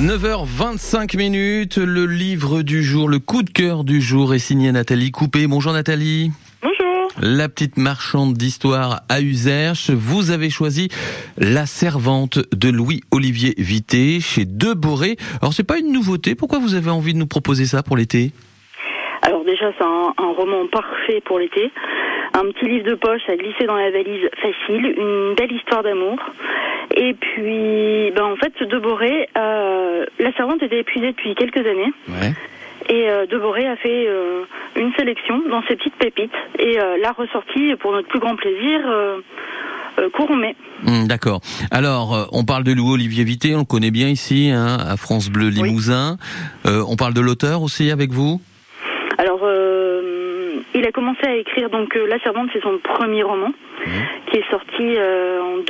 9h25 minutes, le livre du jour, le coup de cœur du jour est signé Nathalie Coupé. Bonjour Nathalie. Bonjour. La petite marchande d'histoire à Userche, vous avez choisi La Servante de Louis-Olivier Vité chez Deboré. Alors c'est pas une nouveauté, pourquoi vous avez envie de nous proposer ça pour l'été? Alors déjà c'est un, un roman parfait pour l'été. Un petit livre de poche à glisser dans la valise facile, une belle histoire d'amour. Et puis, ben en fait, Deboré, euh, la servante était épuisée depuis quelques années. Ouais. Et euh, Deboré a fait euh, une sélection dans ses petites pépites et l'a ressortie pour notre plus grand plaisir courant mai. Hmm, D'accord. Alors, on parle de Louis-Olivier Vité, on le connaît bien ici, hein, à France Bleu Limousin. On parle de l'auteur aussi avec vous? Alors, il a commencé à écrire, donc La Servante, c'est son premier roman, qui est sorti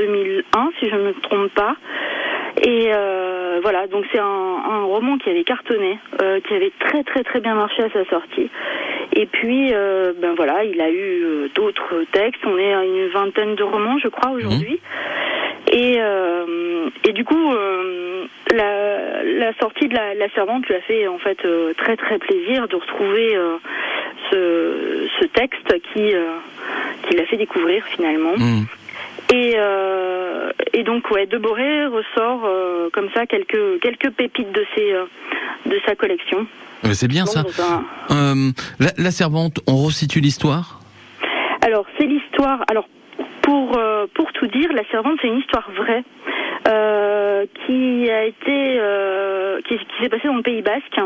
2001, si je ne me trompe pas. Et euh, voilà, donc c'est un, un roman qui avait cartonné, euh, qui avait très très très bien marché à sa sortie. Et puis, euh, ben voilà, il a eu d'autres textes. On est à une vingtaine de romans, je crois, aujourd'hui. Et, euh, et du coup, la, la sortie de la, la servante lui a fait en fait très très plaisir de retrouver ce, ce texte qui qui l'a fait découvrir finalement. Hmm. Et, euh, et donc ouais, Deboré ressort euh, comme ça quelques quelques pépites de ses euh, de sa collection. C'est bien ça. un- Euh, la, la Servante, on resitue l'histoire? Alors, c'est l'histoire. Alors, pour, euh, pour tout dire, La Servante, c'est une histoire vraie euh, qui a été. euh, qui, qui s'est passée dans le Pays Basque.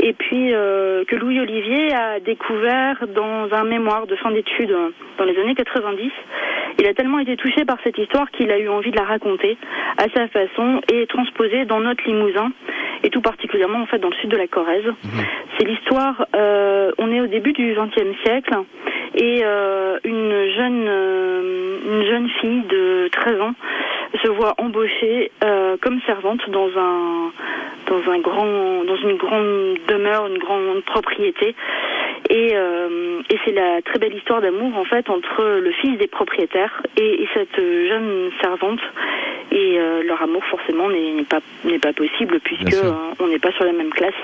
Et puis, euh, que Louis Olivier a découvert dans un mémoire de fin d'études dans les années 90. Il a tellement été touché par cette histoire qu'il a eu envie de la raconter à sa façon et transposer dans notre Limousin et tout particulièrement en fait dans le sud de la Corrèze. C'est l'histoire. euh, on est au début du XXe siècle et euh, une jeune euh, une jeune fille de 13 ans se voit embauchée euh, comme servante dans un dans un grand dans une grande demeure, une grande propriété. Et, euh, et c'est la très belle histoire d'amour en fait entre le fils des propriétaires et, et cette jeune servante. Et euh, leur amour forcément n'est pas n'est pas possible puisque euh, on n'est pas sur la même classe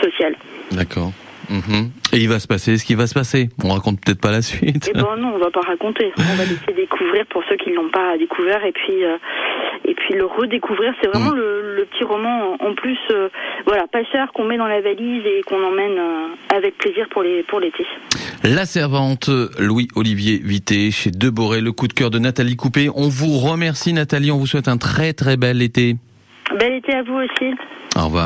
sociale. D'accord. Mhm. Et il va se passer ce qui va se passer. On raconte peut-être pas la suite. Eh ben non, on va pas raconter. On va laisser découvrir pour ceux qui l'ont pas découvert et puis euh, et puis le redécouvrir. C'est vraiment Mm. le, le petit roman en plus, euh, voilà, pas cher qu'on met dans la valise et qu'on emmène euh, avec plaisir pour les pour l'été. La Servante, Louis-Olivier Vité, chez Deboré, le coup de cœur de Nathalie Coupé. On vous remercie Nathalie, on vous souhaite un très très bel été. Bel été à vous aussi. Au revoir.